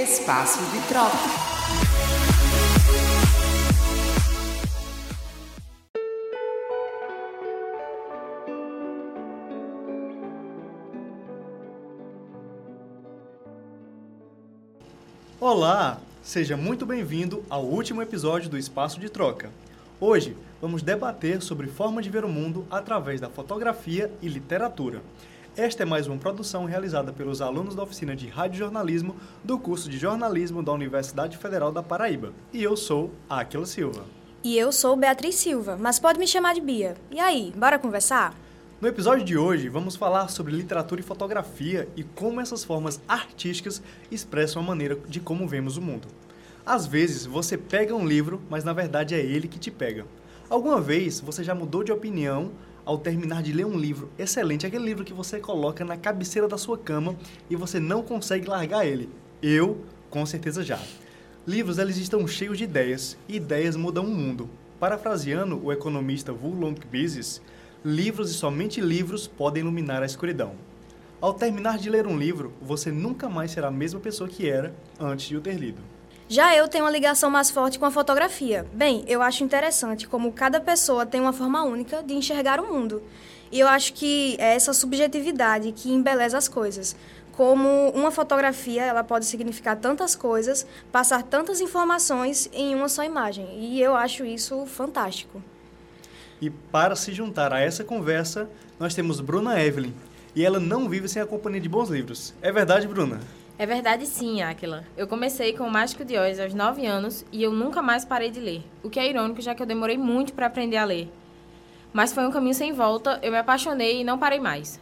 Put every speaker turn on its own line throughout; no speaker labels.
Espaço de troca.
Olá, seja muito bem-vindo ao último episódio do Espaço de Troca. Hoje vamos debater sobre forma de ver o mundo através da fotografia e literatura. Esta é mais uma produção realizada pelos alunos da oficina de radiojornalismo do curso de jornalismo da Universidade Federal da Paraíba. E eu sou Aquila Silva.
E eu sou Beatriz Silva, mas pode me chamar de Bia. E aí, bora conversar?
No episódio de hoje, vamos falar sobre literatura e fotografia e como essas formas artísticas expressam a maneira de como vemos o mundo. Às vezes, você pega um livro, mas na verdade é ele que te pega. Alguma vez você já mudou de opinião ao terminar de ler um livro excelente, aquele livro que você coloca na cabeceira da sua cama e você não consegue largar ele? Eu, com certeza já. Livros eles estão cheios de ideias, e ideias mudam o mundo. Parafraseando o economista Wulong Mises, livros e somente livros podem iluminar a escuridão. Ao terminar de ler um livro, você nunca mais será a mesma pessoa que era antes de o ter lido.
Já eu tenho uma ligação mais forte com a fotografia. Bem, eu acho interessante como cada pessoa tem uma forma única de enxergar o mundo. E eu acho que é essa subjetividade que embeleza as coisas. Como uma fotografia, ela pode significar tantas coisas, passar tantas informações em uma só imagem. E eu acho isso fantástico.
E para se juntar a essa conversa, nós temos Bruna Evelyn. E ela não vive sem a companhia de bons livros. É verdade, Bruna?
É verdade sim, Aquila. Eu comecei com o Mágico de Oz aos 9 anos e eu nunca mais parei de ler. O que é irônico, já que eu demorei muito para aprender a ler. Mas foi um caminho sem volta, eu me apaixonei e não parei mais.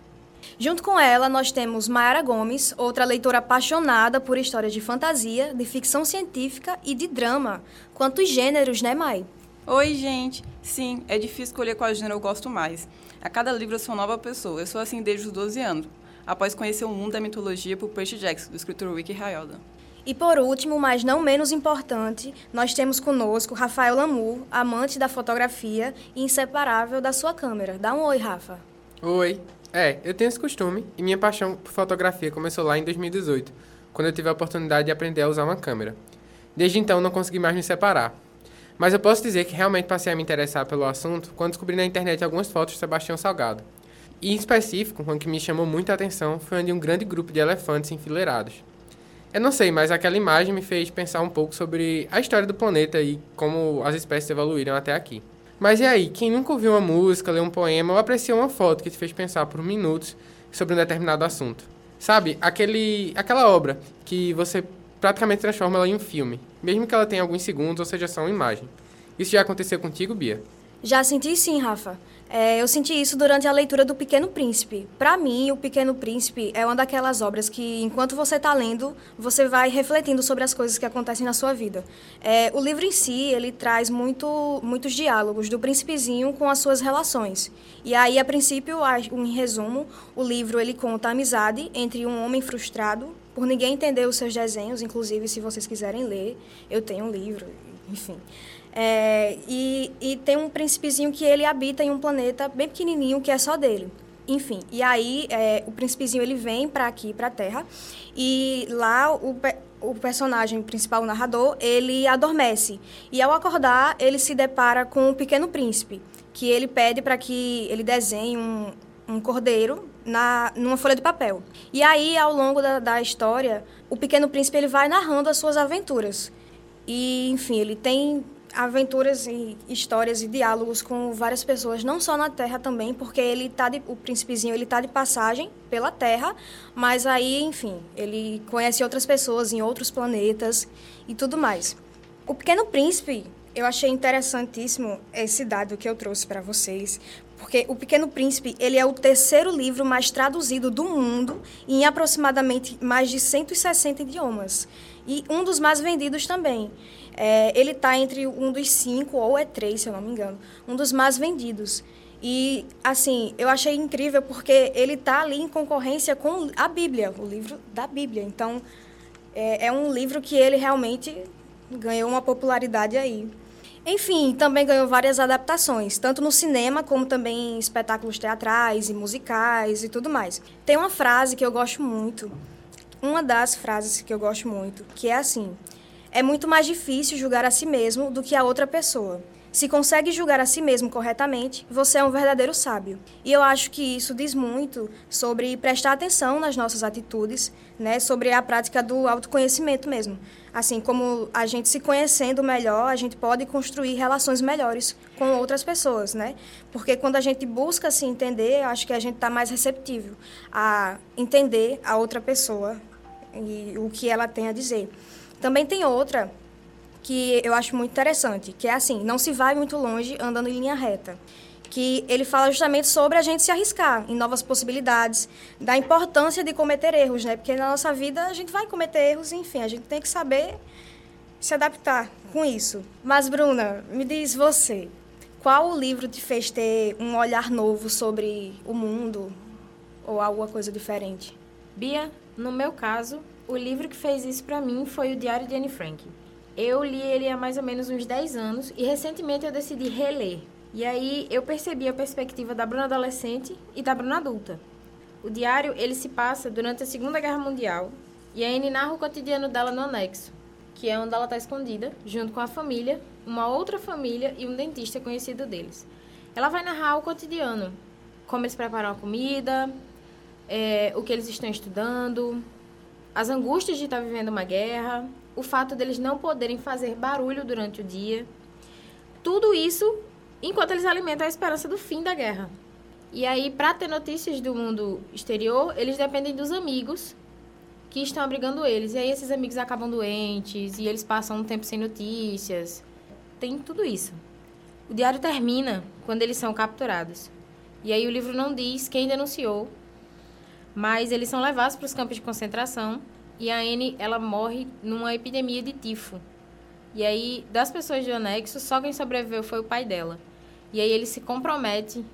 Junto com ela, nós temos Mayara Gomes, outra leitora apaixonada por histórias de fantasia, de ficção científica e de drama. Quantos gêneros, né, Mai?
Oi, gente! Sim, é difícil escolher qual gênero eu gosto mais. A cada livro eu sou uma nova pessoa. Eu sou assim desde os 12 anos, após conhecer o mundo da mitologia por Percy Jackson, do escritor Rick Riordan.
E por último, mas não menos importante, nós temos conosco Rafael Lamour, amante da fotografia e inseparável da sua câmera. Dá um oi, Rafa.
Oi. É, eu tenho esse costume e minha paixão por fotografia começou lá em 2018, quando eu tive a oportunidade de aprender a usar uma câmera. Desde então não consegui mais me separar. Mas eu posso dizer que realmente passei a me interessar pelo assunto quando descobri na internet algumas fotos de Sebastião Salgado. E em específico, uma que me chamou muita atenção foi onde um grande grupo de elefantes enfileirados. Eu não sei, mas aquela imagem me fez pensar um pouco sobre a história do planeta e como as espécies evoluíram até aqui. Mas e aí, quem nunca ouviu uma música, leu um poema ou apreciou uma foto que te fez pensar por minutos sobre um determinado assunto? Sabe, aquele, aquela obra que você praticamente transforma ela em um filme, mesmo que ela tenha alguns segundos ou seja só uma imagem. Isso já aconteceu contigo, Bia?
Já senti sim, Rafa. É, eu senti isso durante a leitura do Pequeno Príncipe. Para mim, o Pequeno Príncipe é uma daquelas obras que, enquanto você está lendo, você vai refletindo sobre as coisas que acontecem na sua vida. É, o livro em si, ele traz muito, muitos diálogos do príncipezinho com as suas relações. E aí, a princípio, em resumo, o livro ele conta a amizade entre um homem frustrado por ninguém entender os seus desenhos, inclusive se vocês quiserem ler, eu tenho um livro, enfim. É, e, e tem um príncipezinho que ele habita em um planeta bem pequenininho que é só dele. Enfim, e aí é, o príncipezinho ele vem para aqui, para a Terra, e lá o, o personagem principal, o narrador, ele adormece. E ao acordar, ele se depara com o pequeno príncipe, que ele pede para que ele desenhe um, um cordeiro na, numa folha de papel. E aí, ao longo da, da história, o Pequeno Príncipe ele vai narrando as suas aventuras. E, enfim, ele tem aventuras e histórias e diálogos com várias pessoas, não só na Terra também, porque ele tá de, o príncipezinho ele tá de passagem pela Terra, mas aí, enfim, ele conhece outras pessoas em outros planetas e tudo mais. O Pequeno Príncipe, eu achei interessantíssimo esse dado que eu trouxe para vocês, porque O Pequeno Príncipe, ele é o terceiro livro mais traduzido do mundo em aproximadamente mais de 160 idiomas. E um dos mais vendidos também. É, ele está entre um dos cinco, ou é três, se eu não me engano, um dos mais vendidos. E, assim, eu achei incrível porque ele está ali em concorrência com a Bíblia, o livro da Bíblia. Então, é, é um livro que ele realmente ganhou uma popularidade aí. Enfim, também ganhou várias adaptações, tanto no cinema como também em espetáculos teatrais e musicais e tudo mais. Tem uma frase que eu gosto muito. uma das frases que eu gosto muito, que é assim: é muito mais difícil julgar a si mesmo do que a outra pessoa. Se consegue julgar a si mesmo corretamente, você é um verdadeiro sábio. E eu acho que isso diz muito sobre prestar atenção nas nossas atitudes, né, sobre a prática do autoconhecimento mesmo. Assim, como a gente se conhecendo melhor, a gente pode construir relações melhores com outras pessoas, né? Porque quando a gente busca se entender, eu acho que a gente está mais receptível a entender a outra pessoa e o que ela tem a dizer. Também tem outra que eu acho muito interessante, que é assim, não se vai muito longe andando em linha reta. Que ele fala justamente sobre a gente se arriscar em novas possibilidades, da importância de cometer erros, né? Porque na nossa vida a gente vai cometer erros, enfim, a gente tem que saber se adaptar com isso. Mas, Bruna, me diz você, qual o livro te fez ter um olhar novo sobre o mundo ou alguma coisa diferente?
Bia, no meu caso, o livro que fez isso para mim foi o Diário de Anne Frank. Eu li ele há mais ou menos uns 10 anos e recentemente eu decidi reler. E aí eu percebi a perspectiva da Bruna adolescente e da Bruna adulta. O diário, ele se passa durante a Segunda Guerra Mundial e a Anne narra o cotidiano dela no anexo, que é onde ela está escondida, junto com a família, uma outra família e um dentista conhecido deles. Ela vai narrar o cotidiano, como eles preparam a comida, é, o que eles estão estudando, as angústias de estar vivendo uma guerra, o fato deles não poderem fazer barulho durante o dia. Tudo isso enquanto eles alimentam a esperança do fim da guerra. E aí, para ter notícias do mundo exterior, eles dependem dos amigos que estão abrigando eles. E aí, esses amigos acabam doentes e eles passam um tempo sem notícias. Tem tudo isso. O diário termina quando eles são capturados. E aí, o livro não diz quem denunciou, mas eles são levados para os campos de concentração e a Anne, ela morre numa epidemia de tifo. E aí, das pessoas do anexo, só quem sobreviveu foi o pai dela. E aí ele se compromete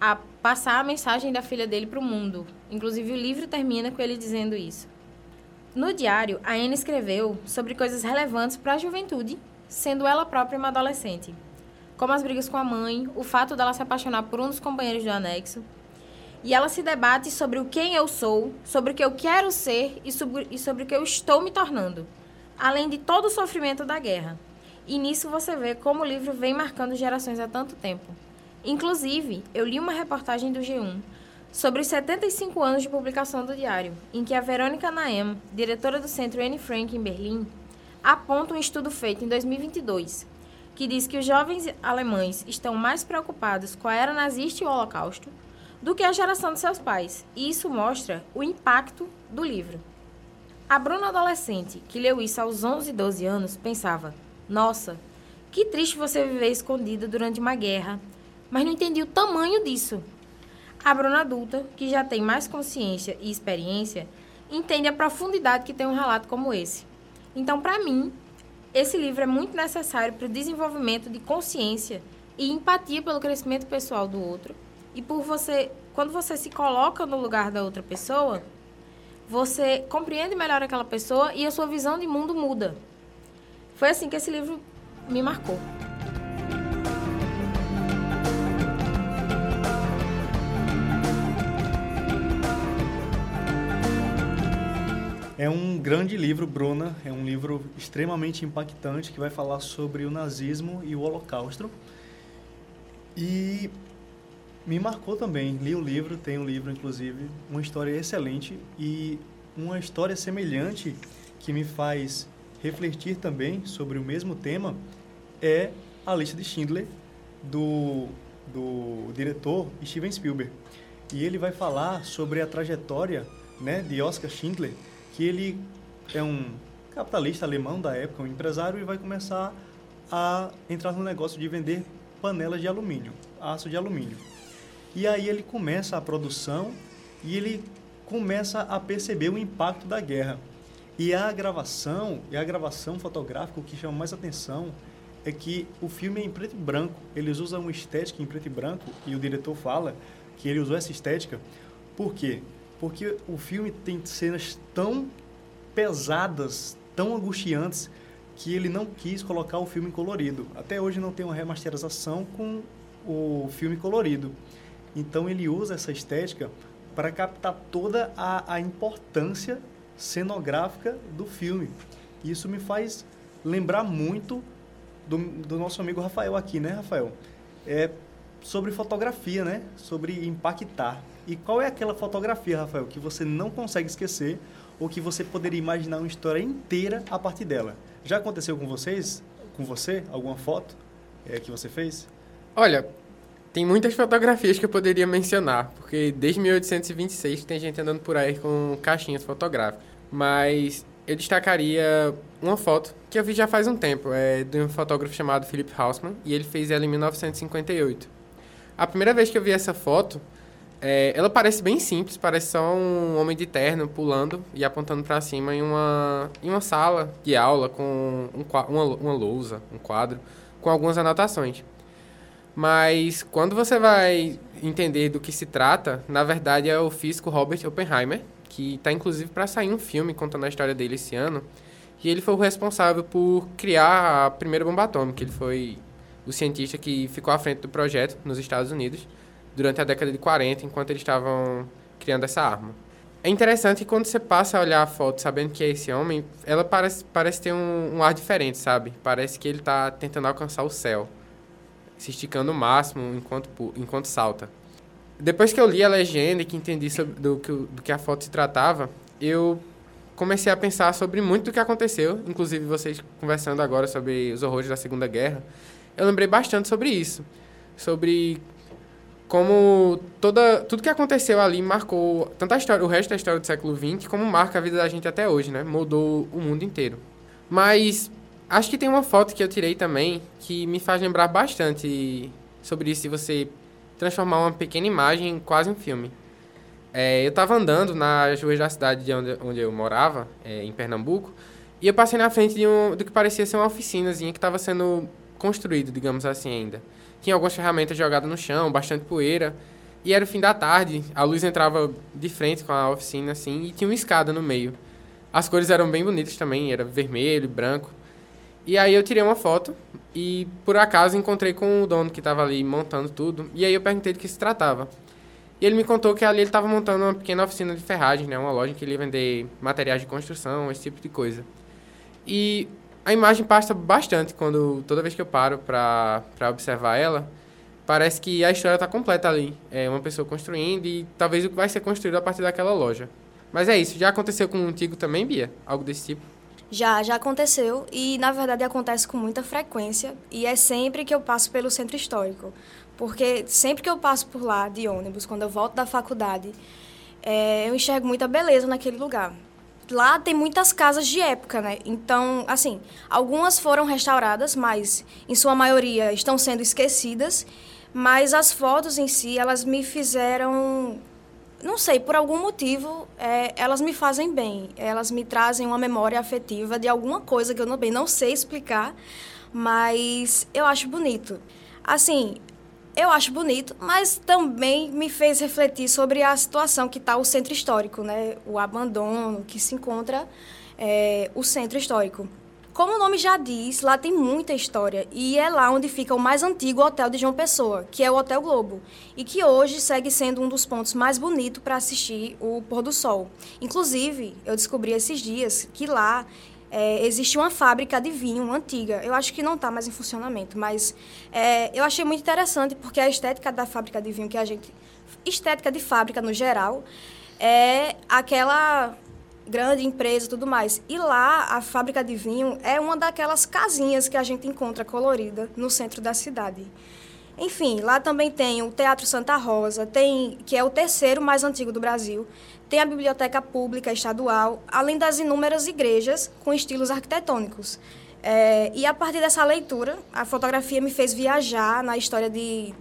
a passar a mensagem da filha dele para o mundo. Inclusive, o livro termina com ele dizendo isso. No diário, a Anne escreveu sobre coisas relevantes para a juventude, sendo ela própria uma adolescente. Como as brigas com a mãe, o fato dela se apaixonar por um dos companheiros do anexo, e ela se debate sobre o quem eu sou, sobre o que eu quero ser e sobre, e sobre o que eu estou me tornando, além de todo o sofrimento da guerra. E nisso você vê como o livro vem marcando gerações há tanto tempo. Inclusive, eu li uma reportagem do G1 sobre os 75 anos de publicação do diário, em que a Verônica Naem, diretora do Centro Anne Frank em Berlim, aponta um estudo feito em 2022 que diz que os jovens alemães estão mais preocupados com a era nazista e o Holocausto do que a geração de seus pais, e isso mostra o impacto do livro. A Bruna adolescente, que leu isso aos 11 e 12 anos, pensava: Nossa, que triste você viver escondida durante uma guerra, mas não entendi o tamanho disso. A Bruna adulta, que já tem mais consciência e experiência, entende a profundidade que tem um relato como esse. Então, para mim, esse livro é muito necessário para o desenvolvimento de consciência e empatia pelo crescimento pessoal do outro e por você, quando você se coloca no lugar da outra pessoa, você compreende melhor aquela pessoa e a sua visão de mundo muda. Foi assim que esse livro me marcou.
É um grande livro, Bruna. É um livro extremamente impactante que vai falar sobre o nazismo e o holocausto. E me marcou também. Li o livro, tem um livro, inclusive, uma história excelente e uma história semelhante que me faz refletir também sobre o mesmo tema é a lista de Schindler do, do diretor Steven Spielberg. E ele vai falar sobre a trajetória né, de Oscar Schindler, que ele é um capitalista alemão da época, um empresário, e vai começar a entrar no negócio de vender panelas de alumínio, aço de alumínio. E aí ele começa a produção e ele começa a perceber o impacto da guerra. E a gravação, e a gravação fotográfica, o que chama mais atenção é que o filme é em preto e branco. Eles usam uma estética em preto e branco e o diretor fala que ele usou essa estética. Por quê? Porque o filme tem cenas tão pesadas, tão angustiantes, que ele não quis colocar o filme colorido. Até hoje não tem uma remasterização com o filme colorido. Então ele usa essa estética para captar toda a, a importância cenográfica do filme. Isso me faz lembrar muito do, do nosso amigo Rafael aqui, né, Rafael? É sobre fotografia, né? Sobre impactar. E qual é aquela fotografia, Rafael, que você não consegue esquecer ou que você poderia imaginar uma história inteira a partir dela? Já aconteceu com vocês, com você, alguma foto é, que você fez?
Olha, tem muitas fotografias que eu poderia mencionar, porque desde 1826 tem gente andando por aí com caixinhas fotográficas. Mas eu destacaria uma foto que eu vi já faz um tempo, é de um fotógrafo chamado Philip Hausmann, e ele fez ela em 1958. A primeira vez que eu vi essa foto, é, ela parece bem simples, parece só um homem de terno pulando e apontando para cima em uma, em uma sala de aula com um, uma, uma lousa, um quadro, com algumas anotações. Mas quando você vai entender do que se trata, na verdade é o físico Robert Oppenheimer, que está inclusive para sair um filme contando a história dele esse ano. E ele foi o responsável por criar a primeira bomba atômica. Ele foi o cientista que ficou à frente do projeto nos Estados Unidos durante a década de 40, enquanto eles estavam criando essa arma. É interessante que quando você passa a olhar a foto sabendo que é esse homem, ela parece, parece ter um, um ar diferente, sabe? Parece que ele está tentando alcançar o céu se esticando o máximo enquanto, enquanto salta. Depois que eu li a legenda e que entendi sobre, do, que, do que a foto se tratava, eu comecei a pensar sobre muito do que aconteceu, inclusive vocês conversando agora sobre os horrores da Segunda Guerra, eu lembrei bastante sobre isso, sobre como toda tudo que aconteceu ali marcou tanto a história, o resto da história do século XX, como marca a vida da gente até hoje, né? Mudou o mundo inteiro. Mas Acho que tem uma foto que eu tirei também que me faz lembrar bastante sobre isso, de você transformar uma pequena imagem em quase um filme. É, eu estava andando nas ruas da cidade de onde, onde eu morava, é, em Pernambuco, e eu passei na frente de um, do que parecia ser uma oficinazinha que estava sendo construído, digamos assim, ainda. Tinha algumas ferramentas jogadas no chão, bastante poeira, e era o fim da tarde, a luz entrava de frente com a oficina, assim, e tinha uma escada no meio. As cores eram bem bonitas também, era vermelho, branco. E aí eu tirei uma foto e por acaso encontrei com o dono que estava ali montando tudo. E aí eu perguntei de que se tratava. E ele me contou que ali ele estava montando uma pequena oficina de ferragem, né? Uma loja que ele ia vender materiais de construção, esse tipo de coisa. E a imagem passa bastante quando toda vez que eu paro para observar ela, parece que a história está completa ali. É uma pessoa construindo e talvez o que vai ser construído a partir daquela loja. Mas é isso. Já aconteceu com o antigo também, Bia? Algo desse tipo?
Já, já aconteceu e na verdade acontece com muita frequência e é sempre que eu passo pelo centro histórico. Porque sempre que eu passo por lá de ônibus, quando eu volto da faculdade, é, eu enxergo muita beleza naquele lugar. Lá tem muitas casas de época, né? Então, assim, algumas foram restauradas, mas em sua maioria estão sendo esquecidas. Mas as fotos em si, elas me fizeram não sei, por algum motivo, é, elas me fazem bem. Elas me trazem uma memória afetiva de alguma coisa que eu não, bem, não sei explicar, mas eu acho bonito. Assim, eu acho bonito, mas também me fez refletir sobre a situação que está o centro histórico, né? O abandono que se encontra é, o centro histórico. Como o nome já diz, lá tem muita história e é lá onde fica o mais antigo hotel de João Pessoa, que é o Hotel Globo, e que hoje segue sendo um dos pontos mais bonitos para assistir o pôr do sol. Inclusive, eu descobri esses dias que lá é, existe uma fábrica de vinho antiga. Eu acho que não está mais em funcionamento, mas é, eu achei muito interessante porque a estética da fábrica de vinho que a gente. estética de fábrica no geral é aquela grande empresa e tudo mais. E lá, a fábrica de vinho é uma daquelas casinhas que a gente encontra colorida no centro da cidade. Enfim, lá também tem o Teatro Santa Rosa, tem que é o terceiro mais antigo do Brasil. Tem a Biblioteca Pública Estadual, além das inúmeras igrejas com estilos arquitetônicos. É, e a partir dessa leitura, a fotografia me fez viajar na história de,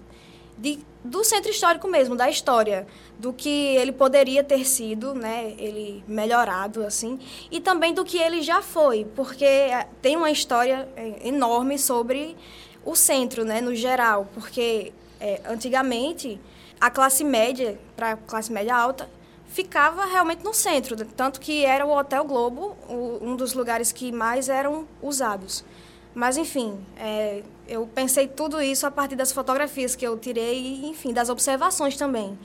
de, do centro histórico mesmo, da história, do que ele poderia ter sido, né, ele melhorado assim, e também do que ele já foi, porque é, tem uma história é, enorme sobre o centro, né, no geral, porque é, antigamente a classe média para classe média alta ficava realmente no centro, tanto que era o Hotel Globo um dos lugares que mais eram usados. Mas, enfim, é, eu pensei tudo isso a partir das fotografias que eu tirei e, enfim, das observações também.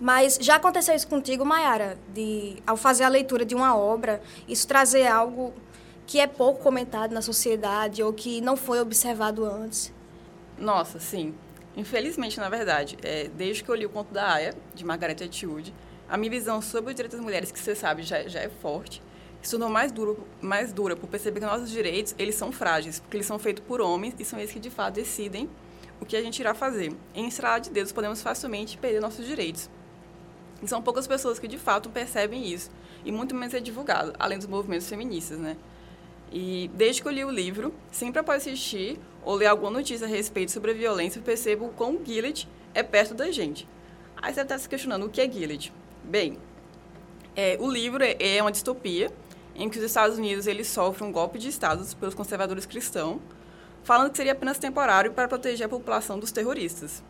Mas já aconteceu isso contigo, Mayara? De, ao fazer a leitura de uma obra, isso trazer algo que é pouco comentado na sociedade ou que não foi observado antes?
Nossa, sim. Infelizmente, na verdade, é, desde que eu li o conto da Aya, de Margaret Atwood, a minha visão sobre os direitos das mulheres, que você sabe, já, já é forte, se tornou mais, duro, mais dura por perceber que nossos direitos, eles são frágeis, porque eles são feitos por homens e são eles que, de fato, decidem o que a gente irá fazer. Em estrada de dedos, podemos facilmente perder nossos direitos. E são poucas pessoas que de fato percebem isso. E muito menos é divulgado, além dos movimentos feministas, né? E desde que eu li o livro, sempre após assistir ou ler alguma notícia a respeito sobre a violência, eu percebo o quão é perto da gente. Aí você está se questionando o que é Gilead. Bem, é, o livro é, é uma distopia em que os Estados Unidos eles sofrem um golpe de Estado pelos conservadores cristãos, falando que seria apenas temporário para proteger a população dos terroristas.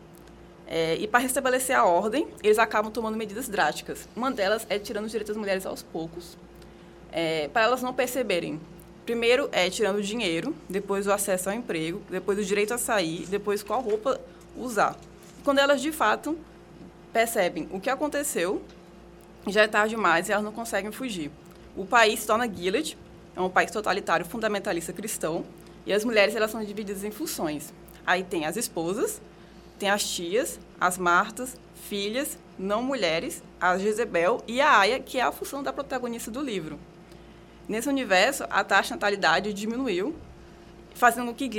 É, e para restabelecer a ordem, eles acabam tomando medidas drásticas. Uma delas é tirando os direitos das mulheres aos poucos, é, para elas não perceberem. Primeiro é tirando o dinheiro, depois o acesso ao emprego, depois o direito a sair, depois qual roupa usar. Quando elas de fato percebem o que aconteceu, já é tarde demais e elas não conseguem fugir. O país se torna Gilead, é um país totalitário fundamentalista cristão, e as mulheres elas são divididas em funções. Aí tem as esposas, tem as tias, as Martas, filhas, não mulheres, a Jezebel e a Aya, que é a função da protagonista do livro. Nesse universo, a taxa de natalidade diminuiu, fazendo com que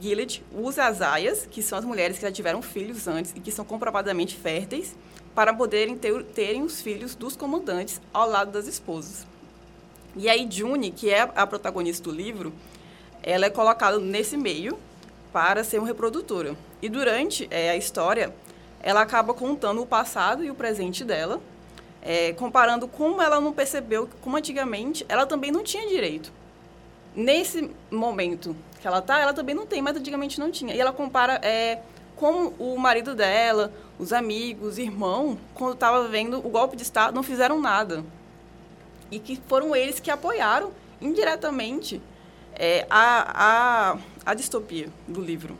Gilead use as aias, que são as mulheres que já tiveram filhos antes e que são comprovadamente férteis, para poderem ter, terem os filhos dos comandantes ao lado das esposas. E aí June, que é a protagonista do livro, ela é colocada nesse meio para ser uma reprodutora. E durante é, a história, ela acaba contando o passado e o presente dela, é, comparando como ela não percebeu como antigamente, ela também não tinha direito. Nesse momento que ela está, ela também não tem, mas antigamente não tinha. E ela compara é, como o marido dela, os amigos, irmão, quando estava vendo o golpe de Estado, não fizeram nada. E que foram eles que apoiaram indiretamente é, a, a, a distopia do livro.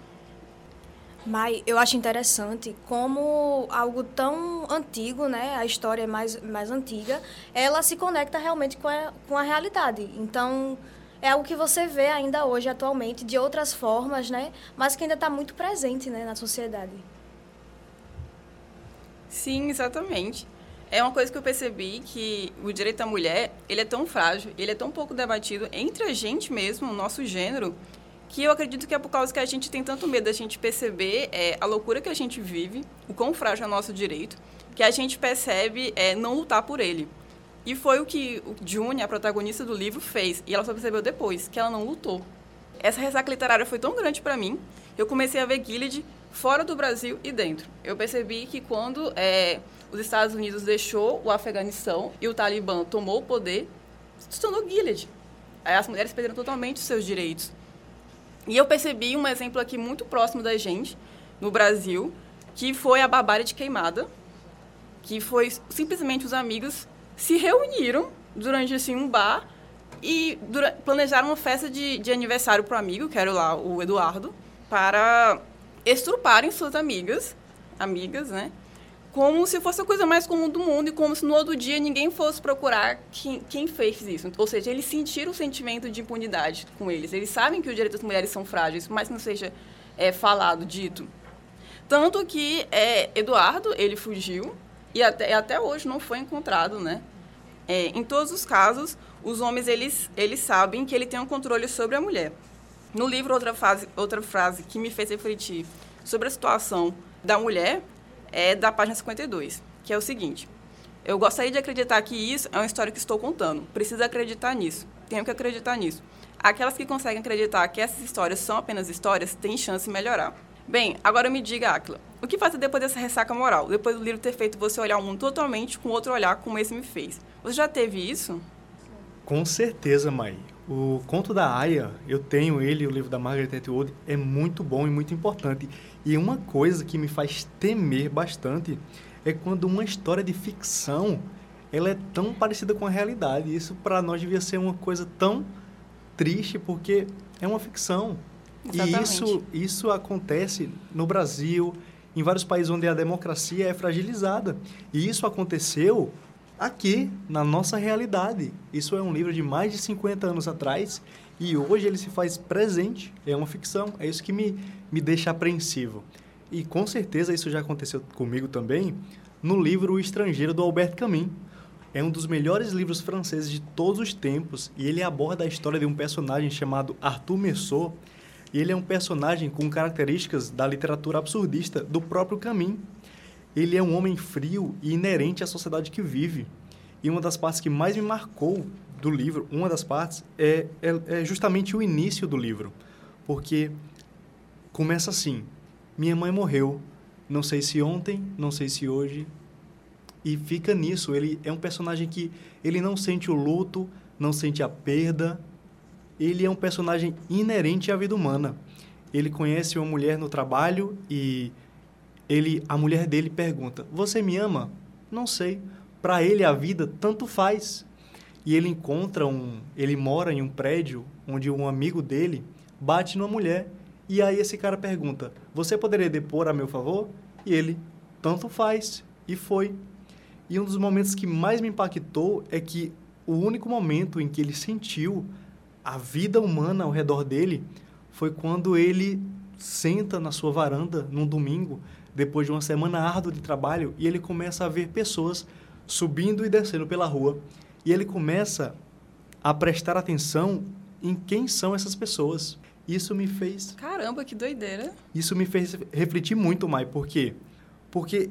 Mai, eu acho interessante como algo tão antigo, né, a história é mais, mais antiga, ela se conecta realmente com a, com a realidade. Então, é algo que você vê ainda hoje, atualmente, de outras formas, né, mas que ainda está muito presente né, na sociedade.
Sim, exatamente. É uma coisa que eu percebi que o direito à mulher, ele é tão frágil, ele é tão pouco debatido entre a gente mesmo, o nosso gênero, que eu acredito que é por causa que a gente tem tanto medo da gente perceber é, a loucura que a gente vive, o quão frágil é o nosso direito, que a gente percebe é, não lutar por ele. E foi o que o June, a protagonista do livro, fez. E ela só percebeu depois que ela não lutou. Essa ressaca literária foi tão grande para mim, eu comecei a ver Gilead fora do Brasil e dentro. Eu percebi que quando é, os Estados Unidos deixou o Afeganistão e o Talibã tomou o poder, se tornou Gilead. Aí as mulheres perderam totalmente os seus direitos. E eu percebi um exemplo aqui muito próximo da gente, no Brasil, que foi a barbárie de queimada, que foi simplesmente os amigos se reuniram durante assim um bar e planejaram uma festa de, de aniversário para o amigo, que era lá o Eduardo, para estruparem suas amigas, amigas, né? Como se fosse a coisa mais comum do mundo e como se no outro dia ninguém fosse procurar quem, quem fez isso. Ou seja, eles sentiram o sentimento de impunidade com eles. Eles sabem que os direitos das mulheres são frágeis, mas não seja é, falado, dito. Tanto que é, Eduardo, ele fugiu e até, até hoje não foi encontrado, né? É, em todos os casos, os homens, eles, eles sabem que ele tem um controle sobre a mulher. No livro, outra, fase, outra frase que me fez refletir sobre a situação da mulher é da página 52, que é o seguinte: Eu gostaria de acreditar que isso é uma história que estou contando. Precisa acreditar nisso. Tenho que acreditar nisso. Aquelas que conseguem acreditar que essas histórias são apenas histórias têm chance de melhorar. Bem, agora me diga, Aquila, o que fazer depois dessa ressaca moral? Depois do livro ter feito você olhar o mundo totalmente com outro olhar, como esse me fez. Você já teve isso?
Com certeza, Mai. O conto da Aya, eu tenho ele, o livro da Margaret Atwood, é muito bom e muito importante. E uma coisa que me faz temer bastante é quando uma história de ficção ela é tão parecida com a realidade. Isso para nós devia ser uma coisa tão triste porque é uma ficção. Exatamente. E isso isso acontece no Brasil em vários países onde a democracia é fragilizada. E isso aconteceu aqui, na nossa realidade. Isso é um livro de mais de 50 anos atrás e hoje ele se faz presente. É uma ficção. É isso que me, me deixa apreensivo. E com certeza isso já aconteceu comigo também no livro O Estrangeiro do Albert Camus. É um dos melhores livros franceses de todos os tempos e ele aborda a história de um personagem chamado Arthur Messot. E ele é um personagem com características da literatura absurdista do próprio Camus. Ele é um homem frio e inerente à sociedade que vive. E uma das partes que mais me marcou do livro, uma das partes, é, é, é justamente o início do livro. Porque começa assim: Minha mãe morreu, não sei se ontem, não sei se hoje. E fica nisso. Ele é um personagem que ele não sente o luto, não sente a perda. Ele é um personagem inerente à vida humana. Ele conhece uma mulher no trabalho e ele, a mulher dele pergunta: "Você me ama?" Não sei. Para ele a vida tanto faz. E ele encontra um, ele mora em um prédio onde um amigo dele bate numa mulher e aí esse cara pergunta: Você poderia depor a meu favor? E ele: Tanto faz. E foi. E um dos momentos que mais me impactou é que o único momento em que ele sentiu a vida humana ao redor dele foi quando ele senta na sua varanda num domingo, depois de uma semana árdua de trabalho, e ele começa a ver pessoas subindo e descendo pela rua. E ele começa a prestar atenção em quem são essas pessoas. Isso me fez.
Caramba, que doideira!
Isso me fez refletir muito, Mai. Por quê? Porque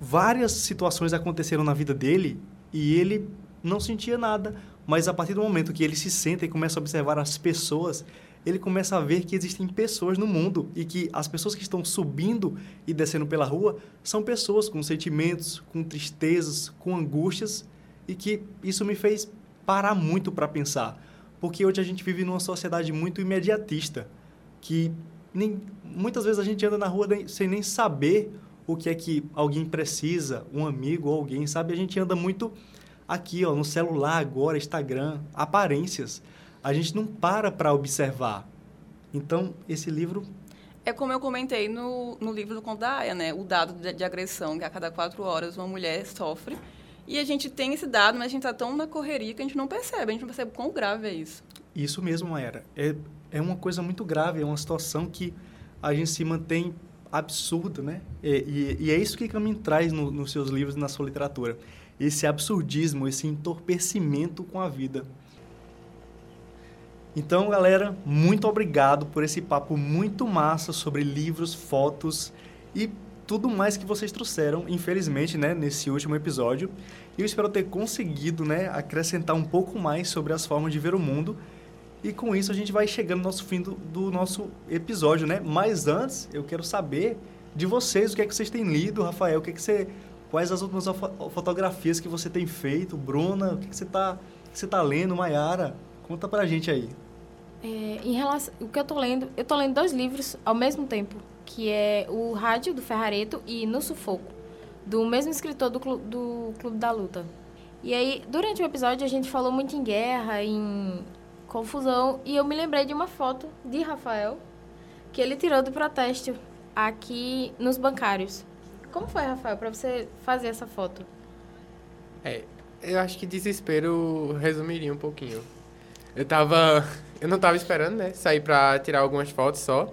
várias situações aconteceram na vida dele e ele não sentia nada. Mas a partir do momento que ele se senta e começa a observar as pessoas, ele começa a ver que existem pessoas no mundo e que as pessoas que estão subindo e descendo pela rua são pessoas com sentimentos, com tristezas, com angústias e que isso me fez parar muito para pensar porque hoje a gente vive numa sociedade muito imediatista, que nem, muitas vezes a gente anda na rua sem nem saber o que é que alguém precisa, um amigo alguém, sabe? A gente anda muito aqui, ó, no celular agora, Instagram, aparências. A gente não para para observar. Então, esse livro...
É como eu comentei no, no livro do Conto da Aya, né? O dado de, de agressão, que a cada quatro horas uma mulher sofre e a gente tem esse dado, mas a gente está tão na correria que a gente não percebe, a gente não percebe quão grave é isso.
Isso mesmo, era. É, é uma coisa muito grave, é uma situação que a gente se mantém absurda, né? E, e, e é isso que Camin traz no, nos seus livros e na sua literatura. Esse absurdismo, esse entorpecimento com a vida. Então, galera, muito obrigado por esse papo muito massa sobre livros, fotos e tudo mais que vocês trouxeram, infelizmente, né, nesse último episódio. Eu espero ter conseguido, né, acrescentar um pouco mais sobre as formas de ver o mundo. E com isso a gente vai chegando no nosso fim do, do nosso episódio, né? Mas antes, eu quero saber de vocês o que é que vocês têm lido, Rafael, o que é que você quais as últimas fotografias que você tem feito, Bruna, o que, é que você está você tá lendo, Mayara? Conta pra gente aí.
É, em relação, o que eu tô lendo, eu tô lendo dois livros ao mesmo tempo que é o Rádio do Ferrareto e No Sufoco, do mesmo escritor do, Clu do Clube da Luta. E aí, durante o episódio, a gente falou muito em guerra, em confusão, e eu me lembrei de uma foto de Rafael que ele tirou do protesto aqui nos bancários. Como foi, Rafael, para você fazer essa foto?
É, eu acho que desespero resumiria um pouquinho. Eu tava. Eu não tava esperando, né? Sair pra tirar algumas fotos só.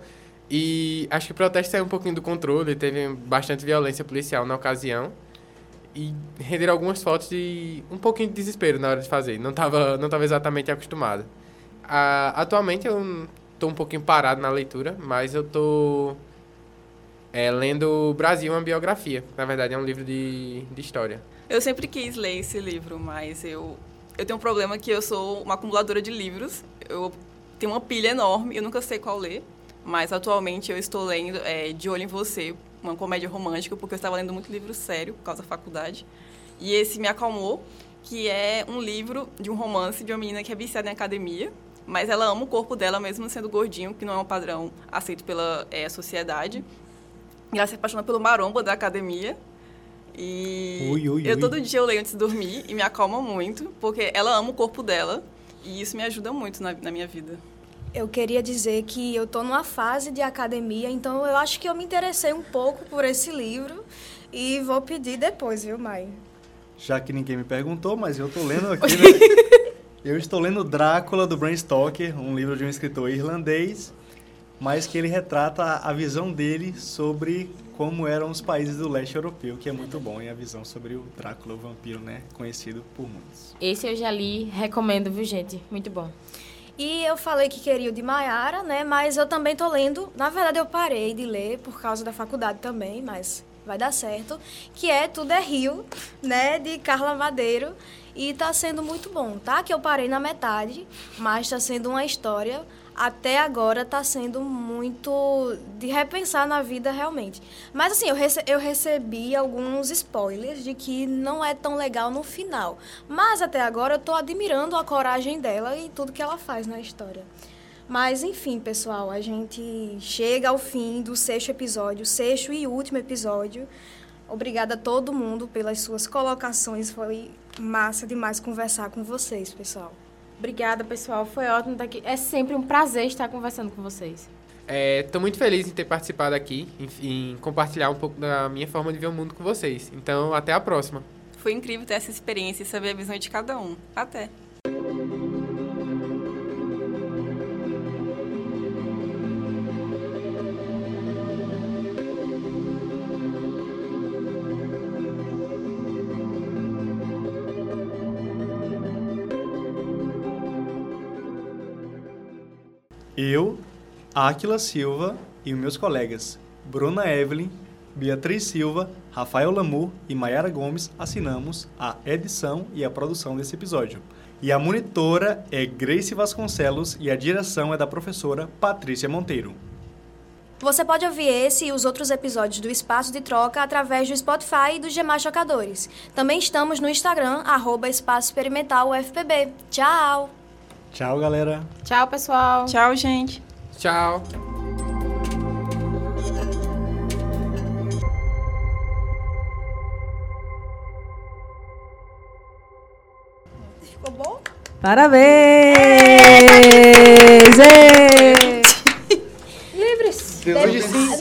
E acho que o protesto saiu um pouquinho do controle, teve bastante violência policial na ocasião. E renderam algumas fotos de um pouquinho de desespero na hora de fazer. Não estava não tava exatamente acostumado. Atualmente eu estou um pouquinho parado na leitura, mas eu estou é, lendo Brasil, uma biografia. Na verdade, é um livro de, de história.
Eu sempre quis ler esse livro, mas eu, eu tenho um problema que eu sou uma acumuladora de livros. Eu tenho uma pilha enorme, eu nunca sei qual ler. Mas atualmente eu estou lendo é, De Olho em Você, uma comédia romântica, porque eu estava lendo muito livro sério por causa da faculdade. E esse me acalmou, que é um livro de um romance de uma menina que é viciada em academia, mas ela ama o corpo dela mesmo sendo gordinho, que não é um padrão aceito pela é, sociedade. E ela se apaixona pelo maromba da academia. E
ui, ui,
eu
ui.
todo dia eu leio antes de dormir e me acalma muito, porque ela ama o corpo dela e isso me ajuda muito na, na minha vida.
eu queria dizer que eu tô numa fase de academia, então eu acho que eu me interessei um pouco por esse livro e vou pedir depois, viu, Mai?
Já que ninguém me perguntou, mas eu tô lendo aqui, né? Eu estou lendo Drácula, do Bram Stoker, um livro de um escritor irlandês, mas que ele retrata a visão dele sobre como eram os países do leste europeu, que é muito bom, e a visão sobre o Drácula, o vampiro, né? Conhecido por muitos.
Esse eu já li, recomendo, viu, gente? Muito bom.
E eu falei que queria o de Maiara, né? Mas eu também tô lendo. Na verdade, eu parei de ler por causa da faculdade também, mas vai dar certo. Que é Tudo é Rio, né? De Carla Madeiro. E tá sendo muito bom, tá? Que eu parei na metade, mas tá sendo uma história. Até agora tá sendo muito de repensar na vida realmente. Mas assim, eu, rece eu recebi alguns spoilers de que não é tão legal no final. Mas até agora eu tô admirando a coragem dela e tudo que ela faz na história. Mas enfim, pessoal, a gente chega ao fim do sexto episódio, sexto e último episódio. Obrigada a todo mundo pelas suas colocações. Foi massa demais conversar com vocês, pessoal.
Obrigada, pessoal. Foi ótimo estar aqui. É sempre um prazer estar conversando com vocês.
Estou muito feliz em ter participado aqui, em, em compartilhar um pouco da minha forma de ver o mundo com vocês. Então, até a próxima.
Foi incrível ter essa experiência e saber a visão de cada um. Até!
Eu, Áquila Silva e meus colegas Bruna Evelyn, Beatriz Silva, Rafael Lamour e Mayara Gomes assinamos a edição e a produção desse episódio. E a monitora é Grace Vasconcelos e a direção é da professora Patrícia Monteiro.
Você pode ouvir esse e os outros episódios do Espaço de Troca através do Spotify e dos demais chocadores. Também estamos no Instagram, arroba Espaço Experimental UFPB. Tchau!
Tchau, galera!
Tchau, pessoal!
Tchau, gente!
Tchau!
Ficou bom?
Parabéns! Ê!
Livres!
Hoje sim!